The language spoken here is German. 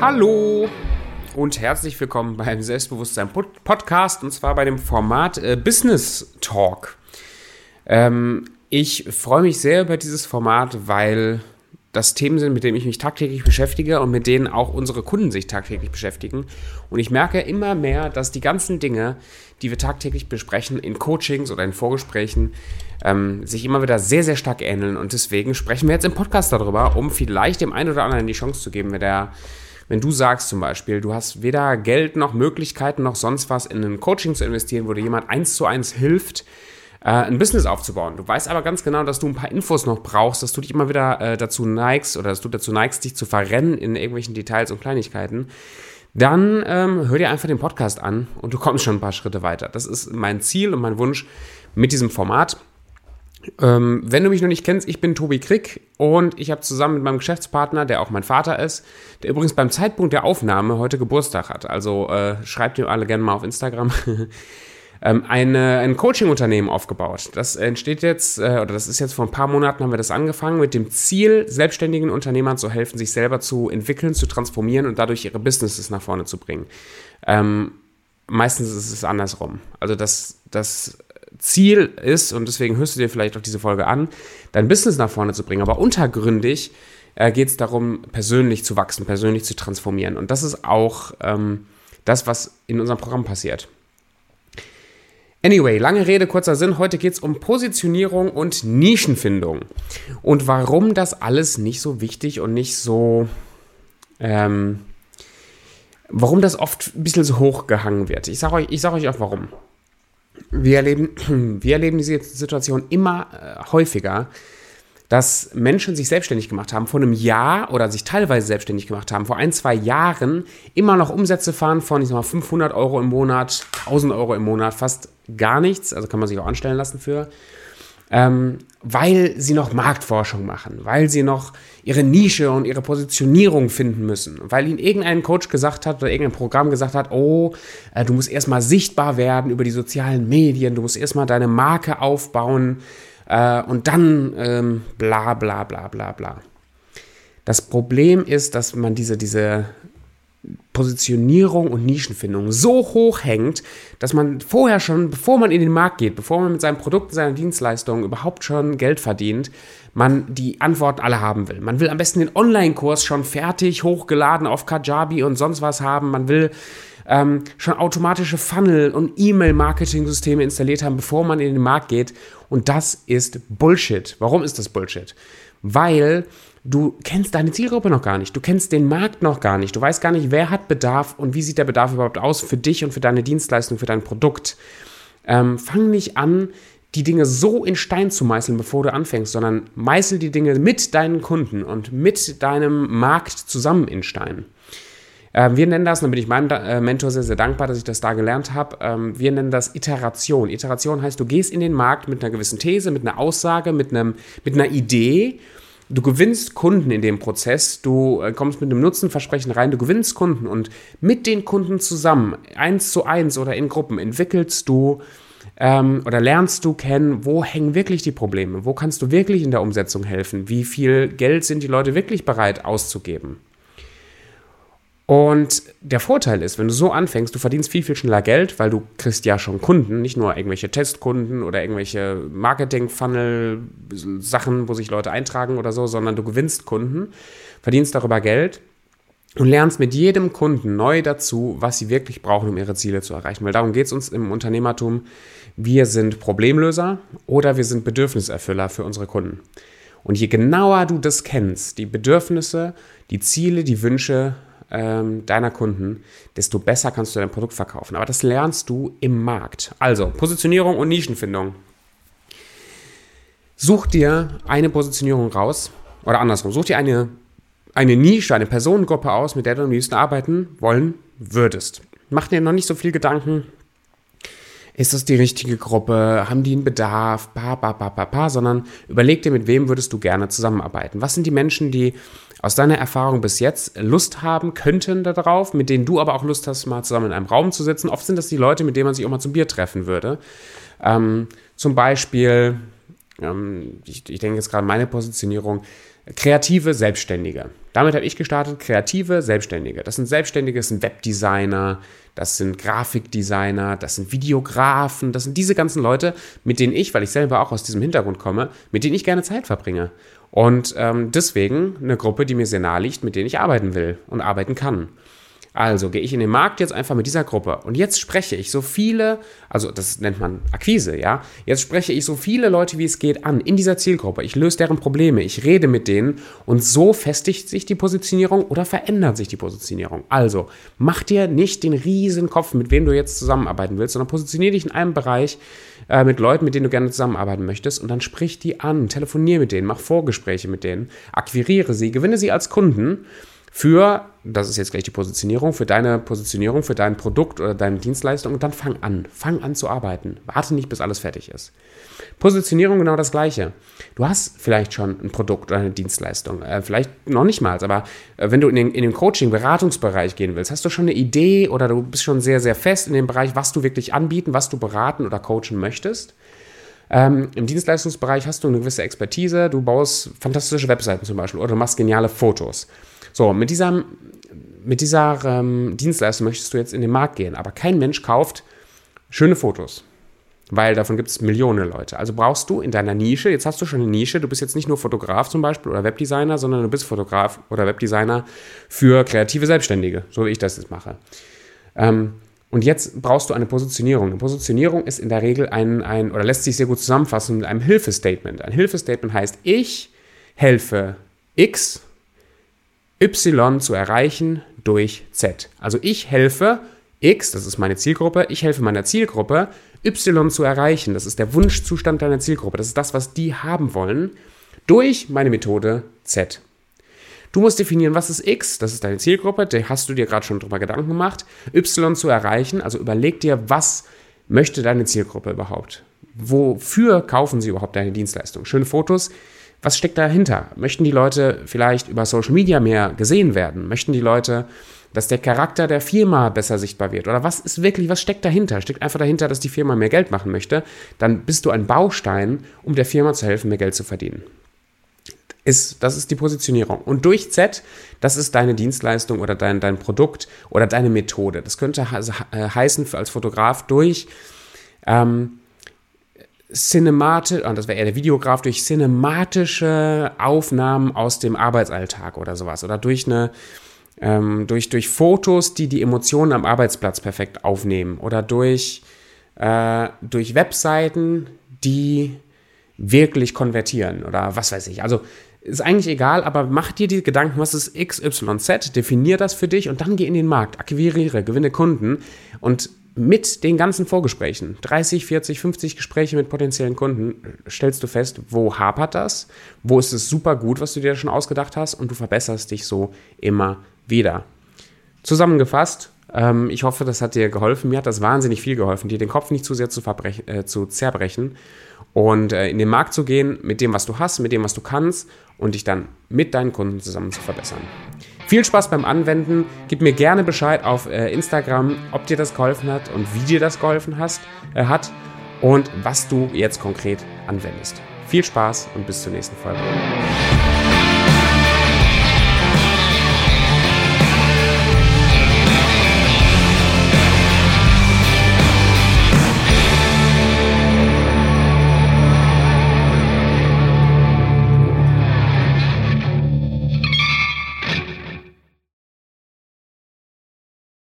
Hallo und herzlich willkommen beim Selbstbewusstsein Podcast und zwar bei dem Format äh, Business Talk. Ähm, ich freue mich sehr über dieses Format, weil das Themen sind, mit denen ich mich tagtäglich beschäftige und mit denen auch unsere Kunden sich tagtäglich beschäftigen. Und ich merke immer mehr, dass die ganzen Dinge, die wir tagtäglich besprechen, in Coachings oder in Vorgesprächen, ähm, sich immer wieder sehr, sehr stark ähneln. Und deswegen sprechen wir jetzt im Podcast darüber, um vielleicht dem einen oder anderen die Chance zu geben, wenn der wenn du sagst zum Beispiel, du hast weder Geld noch Möglichkeiten noch sonst was in ein Coaching zu investieren, wo dir jemand eins zu eins hilft, äh, ein Business aufzubauen. Du weißt aber ganz genau, dass du ein paar Infos noch brauchst, dass du dich immer wieder äh, dazu neigst oder dass du dazu neigst, dich zu verrennen in irgendwelchen Details und Kleinigkeiten. Dann ähm, hör dir einfach den Podcast an und du kommst schon ein paar Schritte weiter. Das ist mein Ziel und mein Wunsch mit diesem Format. Ähm, wenn du mich noch nicht kennst, ich bin Tobi Krick und ich habe zusammen mit meinem Geschäftspartner, der auch mein Vater ist, der übrigens beim Zeitpunkt der Aufnahme heute Geburtstag hat. Also äh, schreibt ihm alle gerne mal auf Instagram. ähm, eine, ein Coaching-Unternehmen aufgebaut. Das entsteht jetzt, äh, oder das ist jetzt vor ein paar Monaten haben wir das angefangen, mit dem Ziel, selbstständigen Unternehmern zu helfen, sich selber zu entwickeln, zu transformieren und dadurch ihre Businesses nach vorne zu bringen. Ähm, meistens ist es andersrum. Also das, das Ziel ist, und deswegen hörst du dir vielleicht auch diese Folge an, dein Business nach vorne zu bringen. Aber untergründig äh, geht es darum, persönlich zu wachsen, persönlich zu transformieren. Und das ist auch ähm, das, was in unserem Programm passiert. Anyway, lange Rede, kurzer Sinn. Heute geht es um Positionierung und Nischenfindung. Und warum das alles nicht so wichtig und nicht so. Ähm, warum das oft ein bisschen so hochgehangen wird. Ich sage euch, sag euch auch warum. Wir erleben, wir erleben diese Situation immer äh, häufiger, dass Menschen sich selbstständig gemacht haben vor einem Jahr oder sich teilweise selbstständig gemacht haben, vor ein, zwei Jahren immer noch Umsätze fahren von, ich sag mal, 500 Euro im Monat, 1000 Euro im Monat, fast gar nichts, also kann man sich auch anstellen lassen für ähm, weil sie noch Marktforschung machen, weil sie noch ihre Nische und ihre Positionierung finden müssen, weil ihnen irgendein Coach gesagt hat oder irgendein Programm gesagt hat, oh, äh, du musst erstmal sichtbar werden über die sozialen Medien, du musst erstmal deine Marke aufbauen äh, und dann ähm, bla bla bla bla bla. Das Problem ist, dass man diese, diese Positionierung und Nischenfindung so hoch hängt, dass man vorher schon, bevor man in den Markt geht, bevor man mit seinem Produkt, seiner Dienstleistung überhaupt schon Geld verdient, man die Antworten alle haben will. Man will am besten den Online-Kurs schon fertig, hochgeladen auf Kajabi und sonst was haben. Man will ähm, schon automatische Funnel- und E-Mail-Marketing-Systeme installiert haben, bevor man in den Markt geht. Und das ist Bullshit. Warum ist das Bullshit? Weil Du kennst deine Zielgruppe noch gar nicht. Du kennst den Markt noch gar nicht. Du weißt gar nicht, wer hat Bedarf und wie sieht der Bedarf überhaupt aus für dich und für deine Dienstleistung, für dein Produkt. Ähm, fang nicht an, die Dinge so in Stein zu meißeln, bevor du anfängst, sondern meißel die Dinge mit deinen Kunden und mit deinem Markt zusammen in Stein. Ähm, wir nennen das, und da bin ich meinem äh, Mentor sehr, sehr dankbar, dass ich das da gelernt habe, ähm, wir nennen das Iteration. Iteration heißt, du gehst in den Markt mit einer gewissen These, mit einer Aussage, mit, einem, mit einer Idee Du gewinnst Kunden in dem Prozess, du äh, kommst mit einem Nutzenversprechen rein, du gewinnst Kunden und mit den Kunden zusammen, eins zu eins oder in Gruppen, entwickelst du ähm, oder lernst du kennen, wo hängen wirklich die Probleme, wo kannst du wirklich in der Umsetzung helfen, wie viel Geld sind die Leute wirklich bereit auszugeben. Und der Vorteil ist, wenn du so anfängst, du verdienst viel, viel schneller Geld, weil du kriegst ja schon Kunden, nicht nur irgendwelche Testkunden oder irgendwelche Marketing-Funnel-Sachen, wo sich Leute eintragen oder so, sondern du gewinnst Kunden, verdienst darüber Geld und lernst mit jedem Kunden neu dazu, was sie wirklich brauchen, um ihre Ziele zu erreichen. Weil darum geht es uns im Unternehmertum. Wir sind Problemlöser oder wir sind Bedürfniserfüller für unsere Kunden. Und je genauer du das kennst, die Bedürfnisse, die Ziele, die Wünsche ähm, deiner Kunden, desto besser kannst du dein Produkt verkaufen. Aber das lernst du im Markt. Also Positionierung und Nischenfindung. Such dir eine Positionierung raus oder andersrum, such dir eine, eine Nische, eine Personengruppe aus, mit der du am liebsten arbeiten wollen würdest. Mach dir noch nicht so viel Gedanken, ist das die richtige Gruppe, haben die einen Bedarf, pa, pa, pa, pa, pa, sondern überleg dir, mit wem würdest du gerne zusammenarbeiten. Was sind die Menschen, die aus deiner Erfahrung bis jetzt Lust haben könnten darauf, mit denen du aber auch Lust hast, mal zusammen in einem Raum zu sitzen. Oft sind das die Leute, mit denen man sich auch mal zum Bier treffen würde. Ähm, zum Beispiel ähm, ich, ich denke jetzt gerade meine Positionierung, kreative Selbstständige. Damit habe ich gestartet, kreative Selbstständige. Das sind Selbstständige, das sind Webdesigner, das sind Grafikdesigner, das sind Videografen, das sind diese ganzen Leute, mit denen ich, weil ich selber auch aus diesem Hintergrund komme, mit denen ich gerne Zeit verbringe. Und ähm, deswegen eine Gruppe, die mir sehr nahe liegt, mit denen ich arbeiten will und arbeiten kann. Also gehe ich in den Markt jetzt einfach mit dieser Gruppe. Und jetzt spreche ich so viele, also das nennt man Akquise, ja. Jetzt spreche ich so viele Leute, wie es geht, an in dieser Zielgruppe. Ich löse deren Probleme, ich rede mit denen. Und so festigt sich die Positionierung oder verändert sich die Positionierung. Also mach dir nicht den riesen Kopf, mit wem du jetzt zusammenarbeiten willst, sondern positioniere dich in einem Bereich äh, mit Leuten, mit denen du gerne zusammenarbeiten möchtest. Und dann sprich die an, telefoniere mit denen, mach Vorgespräche mit denen, akquiriere sie, gewinne sie als Kunden für, das ist jetzt gleich die Positionierung, für deine Positionierung, für dein Produkt oder deine Dienstleistung und dann fang an. Fang an zu arbeiten. Warte nicht, bis alles fertig ist. Positionierung genau das gleiche. Du hast vielleicht schon ein Produkt oder eine Dienstleistung, äh, vielleicht noch nicht mal, aber äh, wenn du in den, in den Coaching, Beratungsbereich gehen willst, hast du schon eine Idee oder du bist schon sehr, sehr fest in dem Bereich, was du wirklich anbieten, was du beraten oder coachen möchtest. Ähm, Im Dienstleistungsbereich hast du eine gewisse Expertise, du baust fantastische Webseiten zum Beispiel oder du machst geniale Fotos. So, mit dieser, mit dieser ähm, Dienstleistung möchtest du jetzt in den Markt gehen, aber kein Mensch kauft schöne Fotos, weil davon gibt es Millionen Leute. Also brauchst du in deiner Nische, jetzt hast du schon eine Nische, du bist jetzt nicht nur Fotograf zum Beispiel oder Webdesigner, sondern du bist Fotograf oder Webdesigner für kreative Selbstständige, so wie ich das jetzt mache. Ähm, und jetzt brauchst du eine Positionierung. Eine Positionierung ist in der Regel ein, ein oder lässt sich sehr gut zusammenfassen mit einem Hilfestatement. Ein Hilfestatement heißt, ich helfe X Y zu erreichen durch Z. Also ich helfe X, das ist meine Zielgruppe, ich helfe meiner Zielgruppe, Y zu erreichen. Das ist der Wunschzustand deiner Zielgruppe. Das ist das, was die haben wollen, durch meine Methode Z. Du musst definieren, was ist X, das ist deine Zielgruppe, da hast du dir gerade schon drüber Gedanken gemacht, Y zu erreichen, also überleg dir, was möchte deine Zielgruppe überhaupt? Wofür kaufen sie überhaupt deine Dienstleistung? Schöne Fotos, was steckt dahinter? Möchten die Leute vielleicht über Social Media mehr gesehen werden? Möchten die Leute, dass der Charakter der Firma besser sichtbar wird? Oder was ist wirklich, was steckt dahinter? Steckt einfach dahinter, dass die Firma mehr Geld machen möchte? Dann bist du ein Baustein, um der Firma zu helfen, mehr Geld zu verdienen. Ist, das ist die Positionierung. Und durch Z, das ist deine Dienstleistung oder dein, dein Produkt oder deine Methode. Das könnte äh, heißen für als Fotograf durch ähm, cinematisch, und das wäre eher der Videograf, durch cinematische Aufnahmen aus dem Arbeitsalltag oder sowas. Oder durch eine, ähm, durch, durch Fotos, die die Emotionen am Arbeitsplatz perfekt aufnehmen. Oder durch, äh, durch Webseiten, die wirklich konvertieren. Oder was weiß ich. Also ist eigentlich egal, aber mach dir die Gedanken, was ist XYZ, definier das für dich und dann geh in den Markt, akquiriere, gewinne Kunden und mit den ganzen Vorgesprächen, 30, 40, 50 Gespräche mit potenziellen Kunden, stellst du fest, wo hapert das, wo ist es super gut, was du dir schon ausgedacht hast und du verbesserst dich so immer wieder. Zusammengefasst, ähm, ich hoffe, das hat dir geholfen. Mir hat das wahnsinnig viel geholfen, dir den Kopf nicht zu sehr zu, äh, zu zerbrechen und äh, in den Markt zu gehen mit dem, was du hast, mit dem, was du kannst und dich dann mit deinen Kunden zusammen zu verbessern. Viel Spaß beim Anwenden. Gib mir gerne Bescheid auf äh, Instagram, ob dir das geholfen hat und wie dir das geholfen hast, äh, hat und was du jetzt konkret anwendest. Viel Spaß und bis zur nächsten Folge.